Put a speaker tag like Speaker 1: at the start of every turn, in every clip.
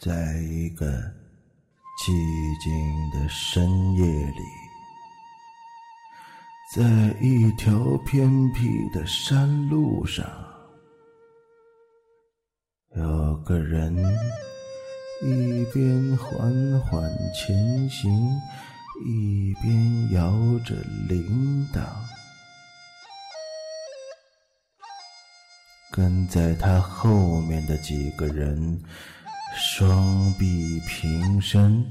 Speaker 1: 在一个寂静的深夜里，在一条偏僻的山路上，有个人一边缓缓前行，一边摇着铃铛。跟在他后面的几个人。双臂平伸，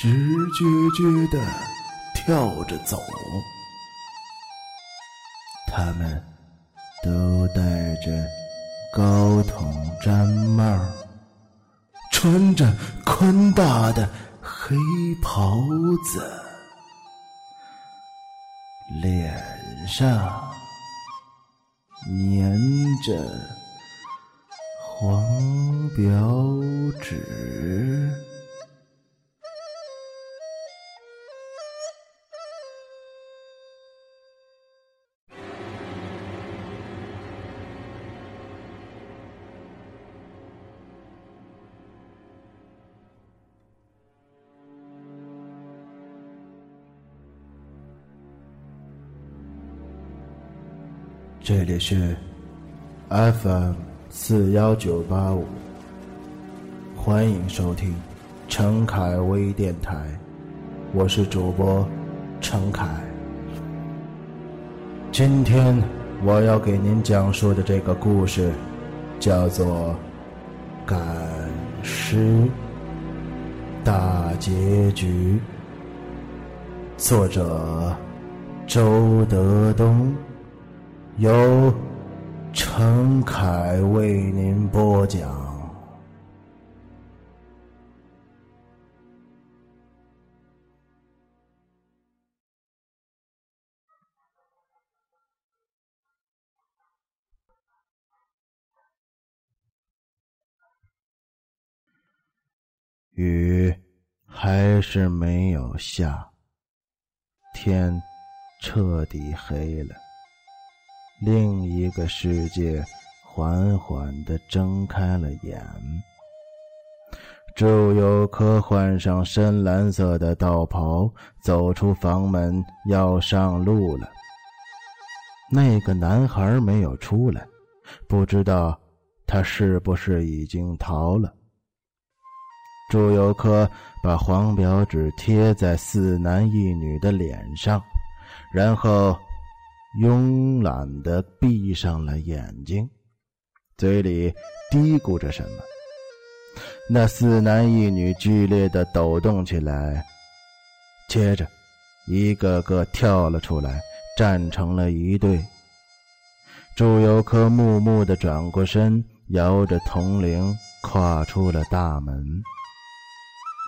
Speaker 1: 直撅撅地跳着走。他们都戴着高筒毡帽，穿着宽大的黑袍子，脸上粘着。黄表纸。这里是 FM。四幺九八五，欢迎收听陈凯微电台，我是主播陈凯。今天我要给您讲述的这个故事，叫做《赶尸大结局》，作者周德东，由。陈凯为您播讲。雨还是没有下，天彻底黑了。另一个世界缓缓地睁开了眼。祝由科换上深蓝色的道袍，走出房门，要上路了。那个男孩没有出来，不知道他是不是已经逃了。祝由科把黄表纸贴在四男一女的脸上，然后。慵懒的闭上了眼睛，嘴里嘀咕着什么。那四男一女剧烈的抖动起来，接着，一个个跳了出来，站成了一队。祝由科木木的转过身，摇着铜铃，跨出了大门。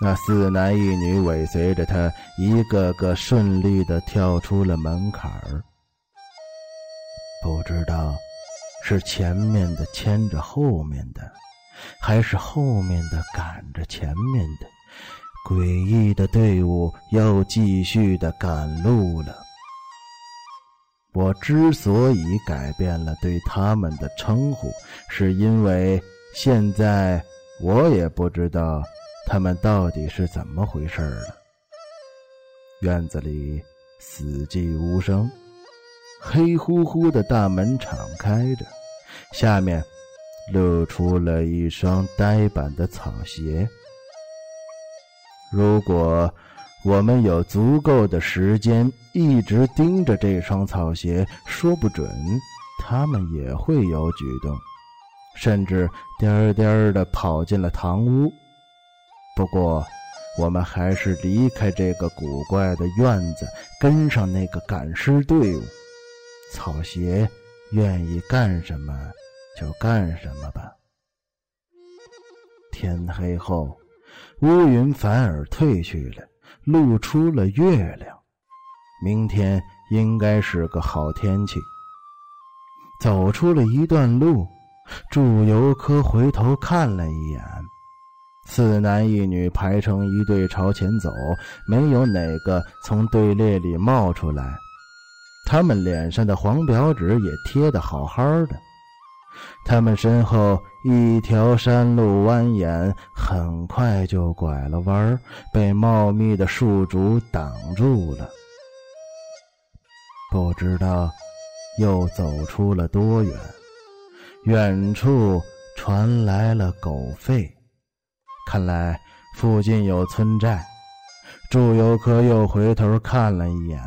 Speaker 1: 那四男一女尾随着他，一个个顺利的跳出了门槛儿。不知道是前面的牵着后面的，还是后面的赶着前面的，诡异的队伍又继续的赶路了。我之所以改变了对他们的称呼，是因为现在我也不知道他们到底是怎么回事了。院子里死寂无声。黑乎乎的大门敞开着，下面露出了一双呆板的草鞋。如果我们有足够的时间一直盯着这双草鞋，说不准他们也会有举动，甚至颠颠的跑进了堂屋。不过，我们还是离开这个古怪的院子，跟上那个赶尸队伍。草鞋愿意干什么就干什么吧。天黑后，乌云反而退去了，露出了月亮。明天应该是个好天气。走出了一段路，祝由科回头看了一眼，四男一女排成一队朝前走，没有哪个从队列里冒出来。他们脸上的黄表纸也贴得好好的，他们身后一条山路蜿蜒，很快就拐了弯儿，被茂密的树竹挡住了。不知道又走出了多远，远处传来了狗吠，看来附近有村寨。祝由科又回头看了一眼，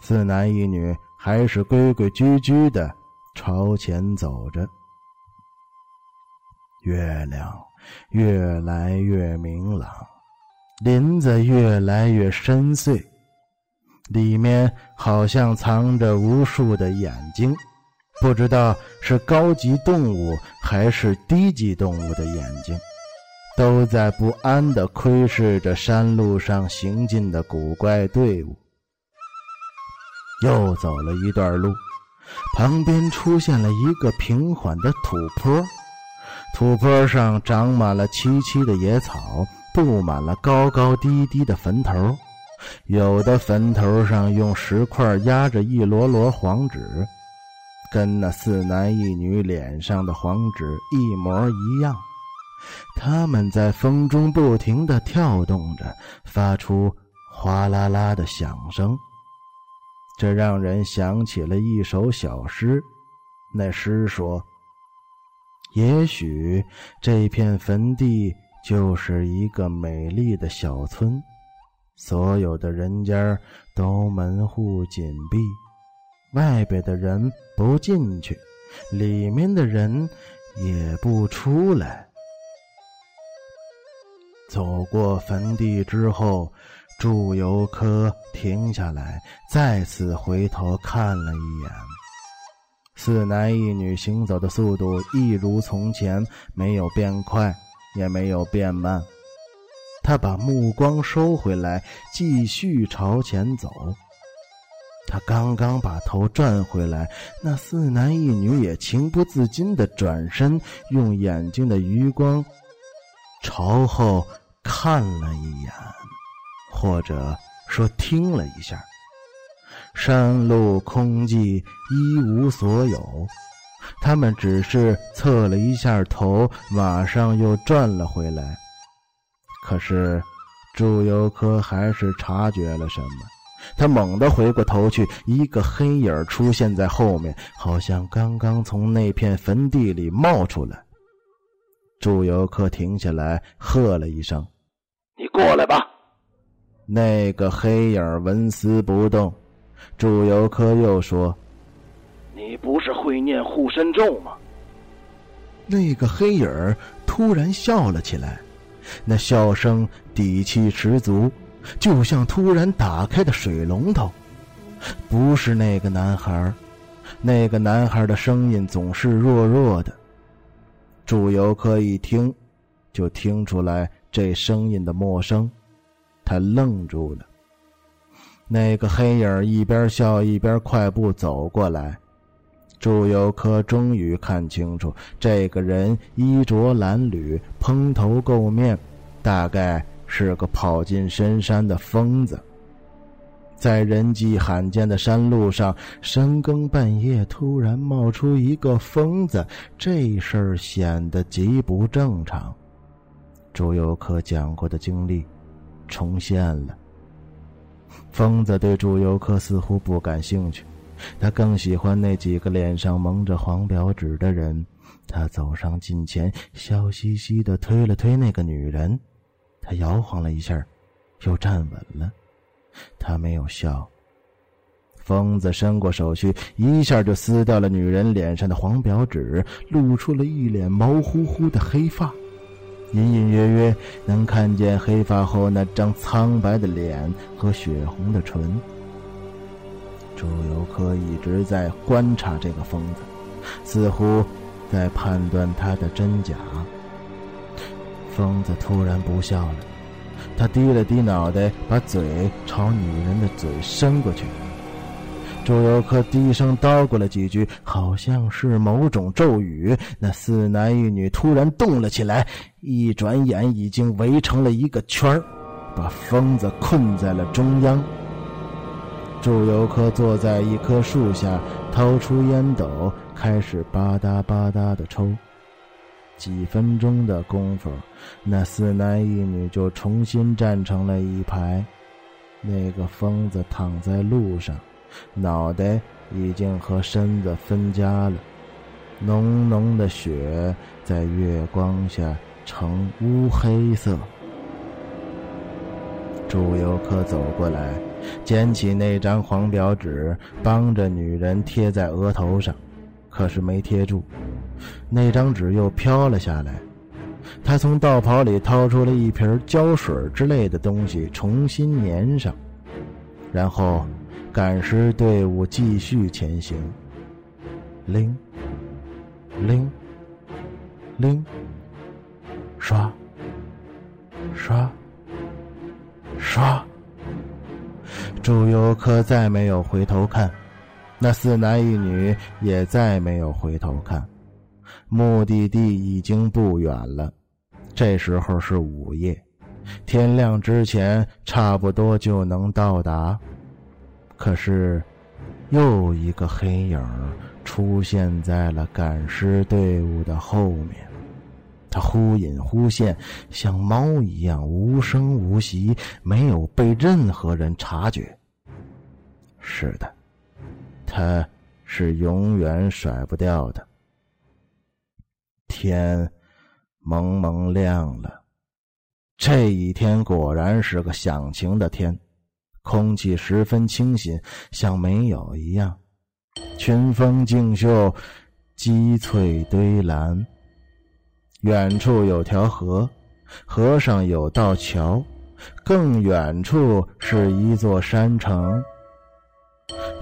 Speaker 1: 四男一女还是规规矩矩的朝前走着。月亮越来越明朗，林子越来越深邃。里面好像藏着无数的眼睛，不知道是高级动物还是低级动物的眼睛，都在不安地窥视着山路上行进的古怪队伍。又走了一段路，旁边出现了一个平缓的土坡，土坡上长满了萋萋的野草，布满了高高低低的坟头。有的坟头上用石块压着一摞摞黄纸，跟那四男一女脸上的黄纸一模一样。他们在风中不停地跳动着，发出哗啦啦的响声。这让人想起了一首小诗。那诗说：“也许这片坟地就是一个美丽的小村。”所有的人家都门户紧闭，外边的人不进去，里面的人也不出来。走过坟地之后，祝由科停下来，再次回头看了一眼。四男一女行走的速度一如从前，没有变快，也没有变慢。他把目光收回来，继续朝前走。他刚刚把头转回来，那四男一女也情不自禁地转身，用眼睛的余光朝后看了一眼，或者说听了一下。山路空寂，一无所有。他们只是侧了一下头，马上又转了回来。可是，祝由科还是察觉了什么。他猛地回过头去，一个黑影出现在后面，好像刚刚从那片坟地里冒出来。祝由科停下来，喝了一声：“
Speaker 2: 你过来吧。”
Speaker 1: 那个黑影纹丝不动。祝由科又说：“
Speaker 2: 你不是会念护身咒吗？”
Speaker 1: 那个黑影突然笑了起来。那笑声底气十足，就像突然打开的水龙头。不是那个男孩，那个男孩的声音总是弱弱的。祝由科一听，就听出来这声音的陌生，他愣住了。那个黑影一边笑一边快步走过来。祝由科终于看清楚，这个人衣着褴褛，蓬头垢面，大概是个跑进深山的疯子。在人迹罕见的山路上，深更半夜突然冒出一个疯子，这事儿显得极不正常。祝由科讲过的经历重现了。疯子对祝由科似乎不感兴趣。他更喜欢那几个脸上蒙着黄表纸的人。他走上近前，笑嘻嘻的推了推那个女人。他摇晃了一下，又站稳了。他没有笑。疯子伸过手去，一下就撕掉了女人脸上的黄表纸，露出了一脸毛乎乎的黑发。隐隐约约能看见黑发后那张苍白的脸和血红的唇。朱由科一直在观察这个疯子，似乎在判断他的真假。疯子突然不笑了，他低了低脑袋，把嘴朝女人的嘴伸过去。朱由科低声叨咕了几句，好像是某种咒语。那四男一女突然动了起来，一转眼已经围成了一个圈把疯子困在了中央。祝由科坐在一棵树下，掏出烟斗，开始吧嗒吧嗒的抽。几分钟的功夫，那四男一女就重新站成了一排。那个疯子躺在路上，脑袋已经和身子分家了，浓浓的血在月光下呈乌黑色。祝由科走过来。捡起那张黄表纸，帮着女人贴在额头上，可是没贴住，那张纸又飘了下来。他从道袍里掏出了一瓶胶水之类的东西，重新粘上，然后赶尸队伍继续前行。铃，铃，铃，刷，刷，刷。祝由科再没有回头看，那四男一女也再没有回头看。目的地已经不远了，这时候是午夜，天亮之前差不多就能到达。可是，又一个黑影出现在了赶尸队伍的后面，他忽隐忽现，像猫一样无声无息，没有被任何人察觉。是的，他是永远甩不掉的。天蒙蒙亮了，这一天果然是个响晴的天，空气十分清新，像没有一样。群峰竞秀，积翠堆蓝。远处有条河，河上有道桥，更远处是一座山城。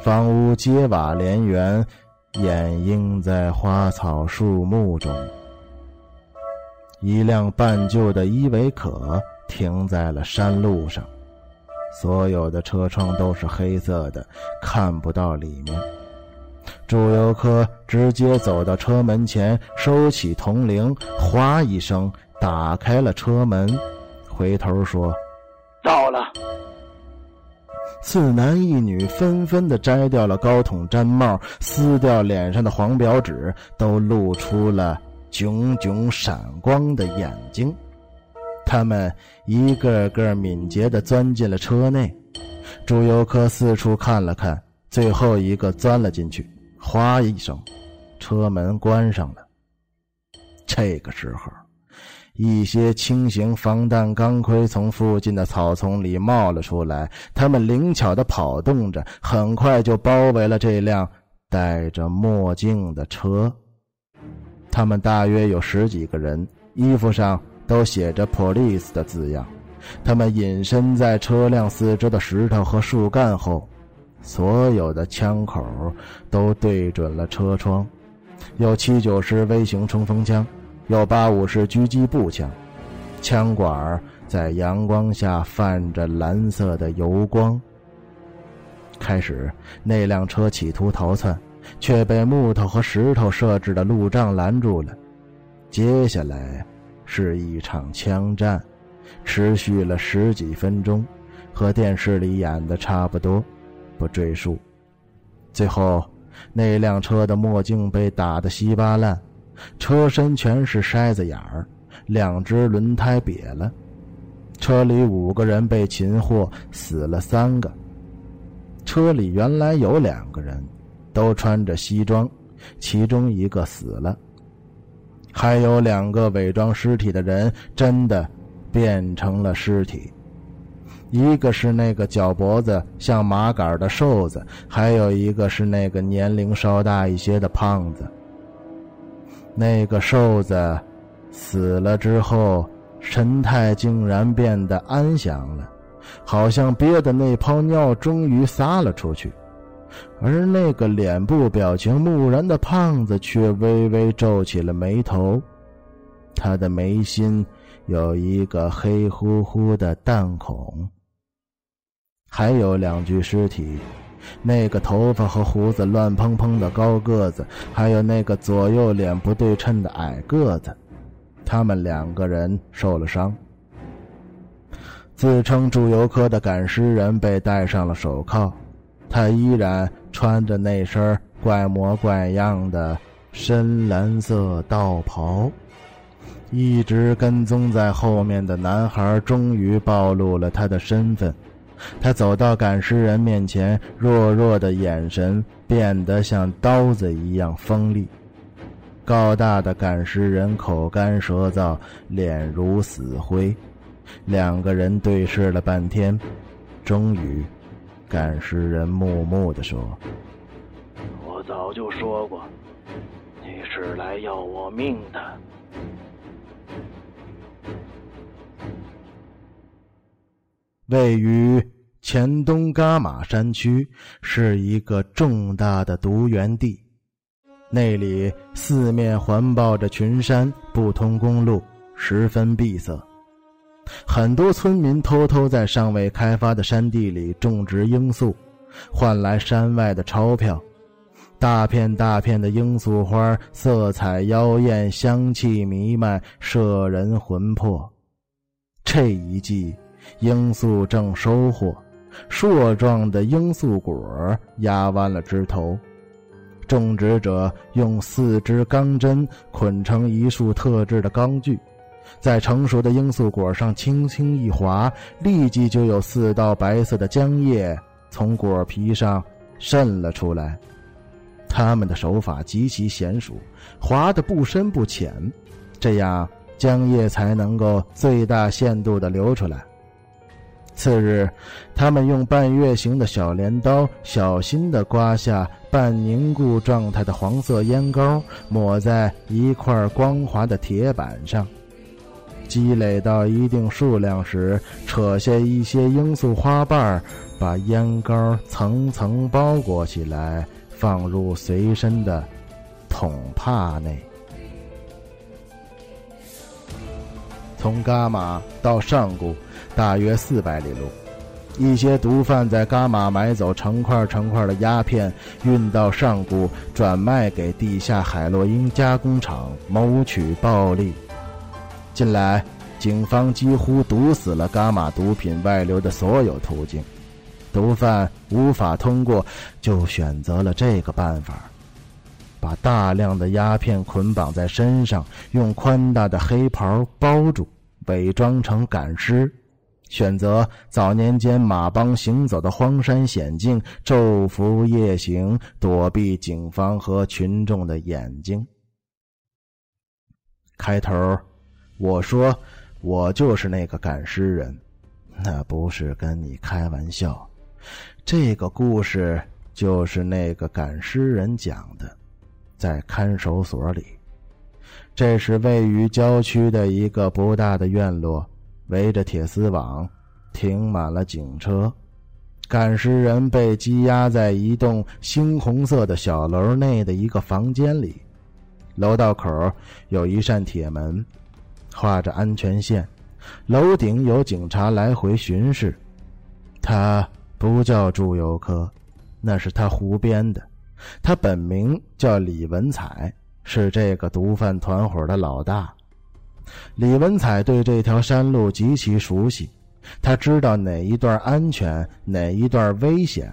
Speaker 1: 房屋街瓦连圆，掩映在花草树木中。一辆半旧的依维柯停在了山路上，所有的车窗都是黑色的，看不到里面。祝由科直接走到车门前，收起铜铃，哗一声打开了车门，回头说：“
Speaker 2: 到了。”
Speaker 1: 四男一女纷纷的摘掉了高筒毡帽，撕掉脸上的黄表纸，都露出了炯炯闪光的眼睛。他们一个个敏捷的钻进了车内。朱由科四处看了看，最后一个钻了进去。哗一声，车门关上了。这个时候。一些轻型防弹钢盔从附近的草丛里冒了出来，他们灵巧地跑动着，很快就包围了这辆戴着墨镜的车。他们大约有十几个人，衣服上都写着 “police” 的字样。他们隐身在车辆四周的石头和树干后，所有的枪口都对准了车窗，有七九式微型冲锋枪。有八五式狙击步枪，枪管在阳光下泛着蓝色的油光。开始，那辆车企图逃窜，却被木头和石头设置的路障拦住了。接下来，是一场枪战，持续了十几分钟，和电视里演的差不多，不赘述。最后，那辆车的墨镜被打得稀巴烂。车身全是筛子眼儿，两只轮胎瘪了。车里五个人被擒获，死了三个。车里原来有两个人，都穿着西装，其中一个死了。还有两个伪装尸体的人真的变成了尸体，一个是那个脚脖子像麻杆的瘦子，还有一个是那个年龄稍大一些的胖子。那个瘦子死了之后，神态竟然变得安详了，好像憋的那泡尿终于撒了出去。而那个脸部表情木然的胖子却微微皱起了眉头，他的眉心有一个黑乎乎的弹孔。还有两具尸体。那个头发和胡子乱蓬蓬的高个子，还有那个左右脸不对称的矮个子，他们两个人受了伤。自称祝由科的赶尸人被戴上了手铐，他依然穿着那身怪模怪样的深蓝色道袍。一直跟踪在后面的男孩终于暴露了他的身份。他走到赶尸人面前，弱弱的眼神变得像刀子一样锋利。高大的赶尸人口干舌燥，脸如死灰。两个人对视了半天，终于，赶尸人木木的说：“
Speaker 2: 我早就说过，你是来要我命的。”
Speaker 1: 位于黔东噶玛山区，是一个重大的毒源地。那里四面环抱着群山，不通公路，十分闭塞。很多村民偷偷在尚未开发的山地里种植罂粟，换来山外的钞票。大片大片的罂粟花，色彩妖艳，香气弥漫，摄人魂魄。这一季。罂粟正收获，硕壮的罂粟果压弯了枝头，种植者用四支钢针捆成一束特制的钢锯，在成熟的罂粟果上轻轻一划，立即就有四道白色的浆液从果皮上渗了出来。他们的手法极其娴熟，划得不深不浅，这样浆液才能够最大限度地流出来。次日，他们用半月形的小镰刀，小心地刮下半凝固状态的黄色烟膏，抹在一块光滑的铁板上。积累到一定数量时，扯下一些罂粟花瓣，把烟膏层层包裹起来，放入随身的桶帕内。从伽马到上古。大约四百里路，一些毒贩在伽马买走成块成块的鸦片，运到上古，转卖给地下海洛因加工厂，谋取暴利。近来，警方几乎堵死了伽马毒品外流的所有途径，毒贩无法通过，就选择了这个办法：把大量的鸦片捆绑在身上，用宽大的黑袍包住，伪装成赶尸。选择早年间马帮行走的荒山险境，昼伏夜行，躲避警方和群众的眼睛。开头，我说我就是那个赶尸人，那不是跟你开玩笑。这个故事就是那个赶尸人讲的，在看守所里。这是位于郊区的一个不大的院落。围着铁丝网，停满了警车。赶尸人被羁押在一栋猩红色的小楼内的一个房间里。楼道口有一扇铁门，画着安全线。楼顶有警察来回巡视。他不叫朱有科，那是他胡编的。他本名叫李文彩，是这个毒贩团伙的老大。李文彩对这条山路极其熟悉，他知道哪一段安全，哪一段危险。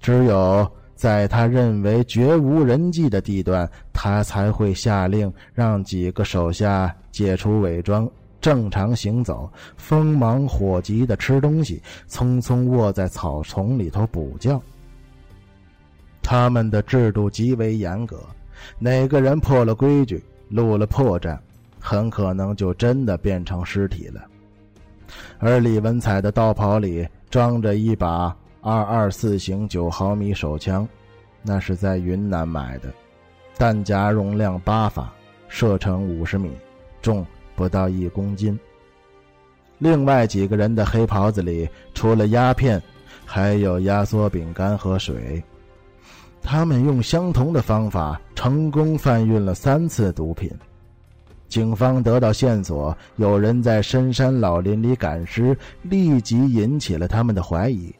Speaker 1: 只有在他认为绝无人迹的地段，他才会下令让几个手下解除伪装，正常行走，锋芒火急的吃东西，匆匆卧在草丛里头补觉。他们的制度极为严格，哪个人破了规矩，露了破绽。很可能就真的变成尸体了，而李文彩的道袍里装着一把二二四型九毫米手枪，那是在云南买的，弹夹容量八发，射程五十米，重不到一公斤。另外几个人的黑袍子里除了鸦片，还有压缩饼干和水，他们用相同的方法成功贩运了三次毒品。警方得到线索，有人在深山老林里赶尸，立即引起了他们的怀疑。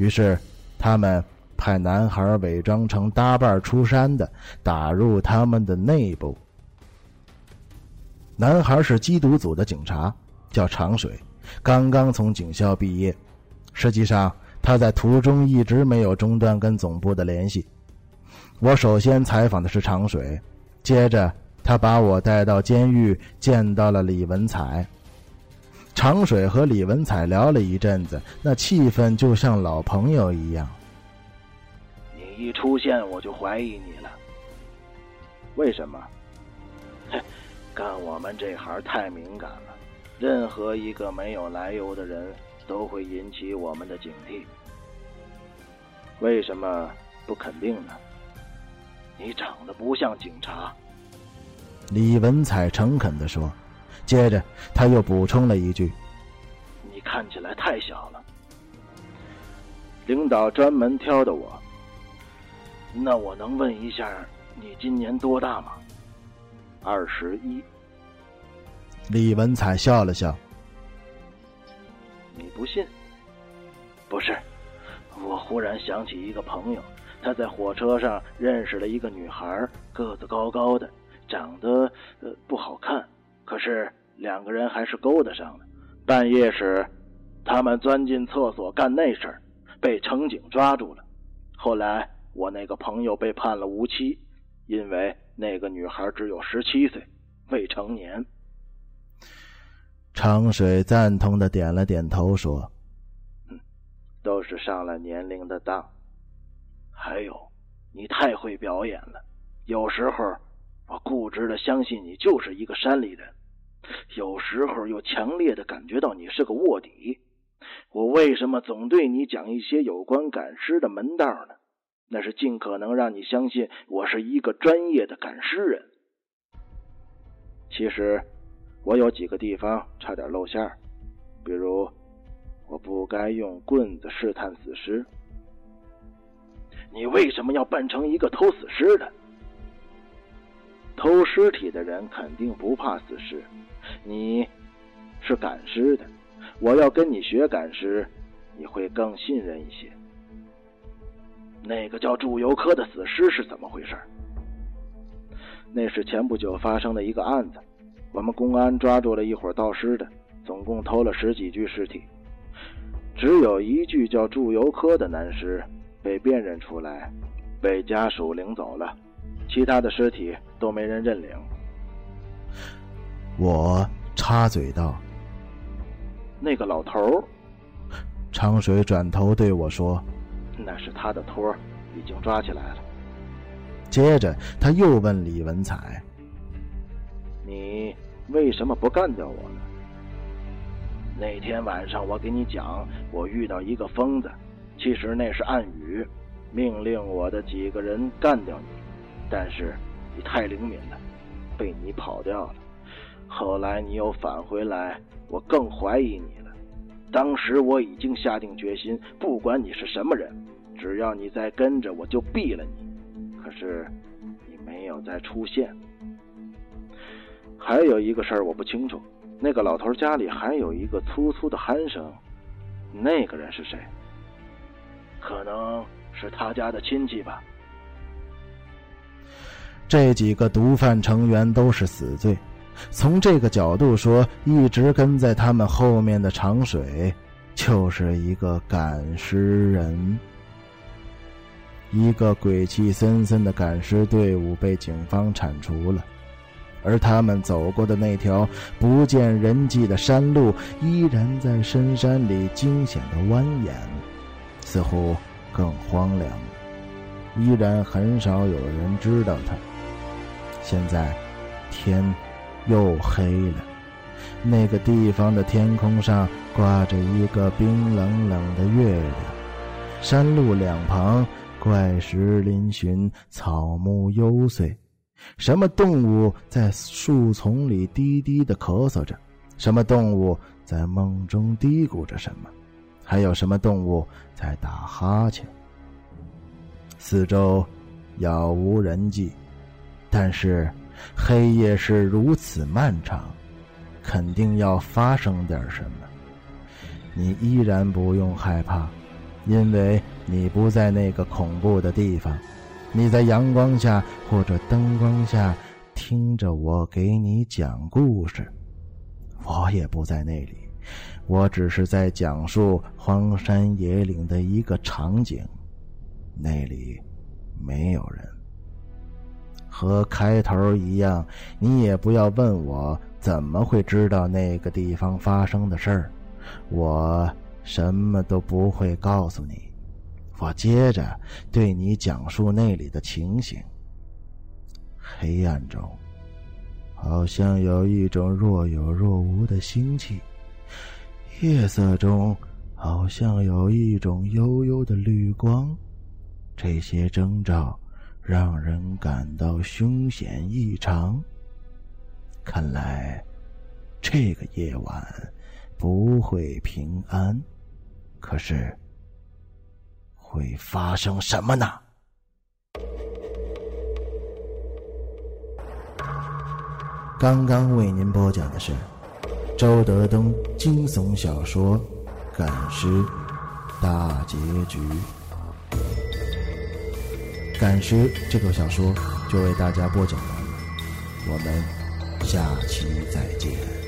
Speaker 1: 于是，他们派男孩伪装成搭伴出山的，打入他们的内部。男孩是缉毒组的警察，叫长水，刚刚从警校毕业。实际上，他在途中一直没有中断跟总部的联系。我首先采访的是长水，接着他把我带到监狱，见到了李文彩。长水和李文彩聊了一阵子，那气氛就像老朋友一样。
Speaker 2: 你一出现，我就怀疑你了。为什么？嘿，干我们这行太敏感了，任何一个没有来由的人都会引起我们的警惕。为什么不肯定呢？你长得不像警察。
Speaker 1: 李文彩诚恳地说。接着，他又补充了一句：“
Speaker 2: 你看起来太小了，领导专门挑的我。那我能问一下，你今年多大吗？”“二十一。”
Speaker 1: 李文彩笑了笑。
Speaker 2: “你不信？不是，我忽然想起一个朋友，他在火车上认识了一个女孩，个子高高的，长得呃不好看，可是。”两个人还是勾搭上了。半夜时，他们钻进厕所干那事儿，被乘警抓住了。后来我那个朋友被判了无期，因为那个女孩只有十七岁，未成年。
Speaker 1: 长水赞同的点了点头，说：“
Speaker 2: 嗯，都是上了年龄的当。还有，你太会表演了，有时候我固执的相信你就是一个山里人。”有时候又强烈的感觉到你是个卧底，我为什么总对你讲一些有关赶尸的门道呢？那是尽可能让你相信我是一个专业的赶尸人。其实我有几个地方差点露馅儿比如我不该用棍子试探死尸。你为什么要扮成一个偷死尸的？偷尸体的人肯定不怕死尸。你是赶尸的，我要跟你学赶尸，你会更信任一些。那个叫祝由科的死尸是怎么回事？那是前不久发生的一个案子，我们公安抓住了一伙盗尸的，总共偷了十几具尸体，只有一具叫祝由科的男尸被辨认出来，被家属领走了，其他的尸体都没人认领。
Speaker 1: 我插嘴道：“
Speaker 2: 那个老头。”
Speaker 1: 长水转头对我说：“
Speaker 2: 那是他的托，已经抓起来了。”
Speaker 1: 接着他又问李文彩：“
Speaker 2: 你为什么不干掉我呢？那天晚上我给你讲，我遇到一个疯子，其实那是暗语，命令我的几个人干掉你，但是你太灵敏了，被你跑掉了。”后来你又返回来，我更怀疑你了。当时我已经下定决心，不管你是什么人，只要你再跟着，我就毙了你。可是你没有再出现。还有一个事儿我不清楚，那个老头家里还有一个粗粗的鼾声，那个人是谁？可能是他家的亲戚吧。
Speaker 1: 这几个毒贩成员都是死罪。从这个角度说，一直跟在他们后面的长水，就是一个赶尸人。一个鬼气森森的赶尸队伍被警方铲除了，而他们走过的那条不见人迹的山路，依然在深山里惊险的蜿蜒，似乎更荒凉。依然很少有人知道它。现在，天。又黑了，那个地方的天空上挂着一个冰冷冷的月亮，山路两旁怪石嶙峋，草木幽邃。什么动物在树丛里低低的咳嗽着？什么动物在梦中嘀咕着什么？还有什么动物在打哈欠？四周杳无人迹，但是。黑夜是如此漫长，肯定要发生点什么。你依然不用害怕，因为你不在那个恐怖的地方，你在阳光下或者灯光下听着我给你讲故事。我也不在那里，我只是在讲述荒山野岭的一个场景，那里没有人。和开头一样，你也不要问我怎么会知道那个地方发生的事儿，我什么都不会告诉你。我接着对你讲述那里的情形。黑暗中，好像有一种若有若无的腥气。夜色中，好像有一种幽幽的绿光，这些征兆让人感到凶险异常。看来，这个夜晚不会平安。可是，会发生什么呢？刚刚为您播讲的是。周德东惊悚小说《赶尸》大结局，《赶尸》这个小说就为大家播讲完了，我们下期再见。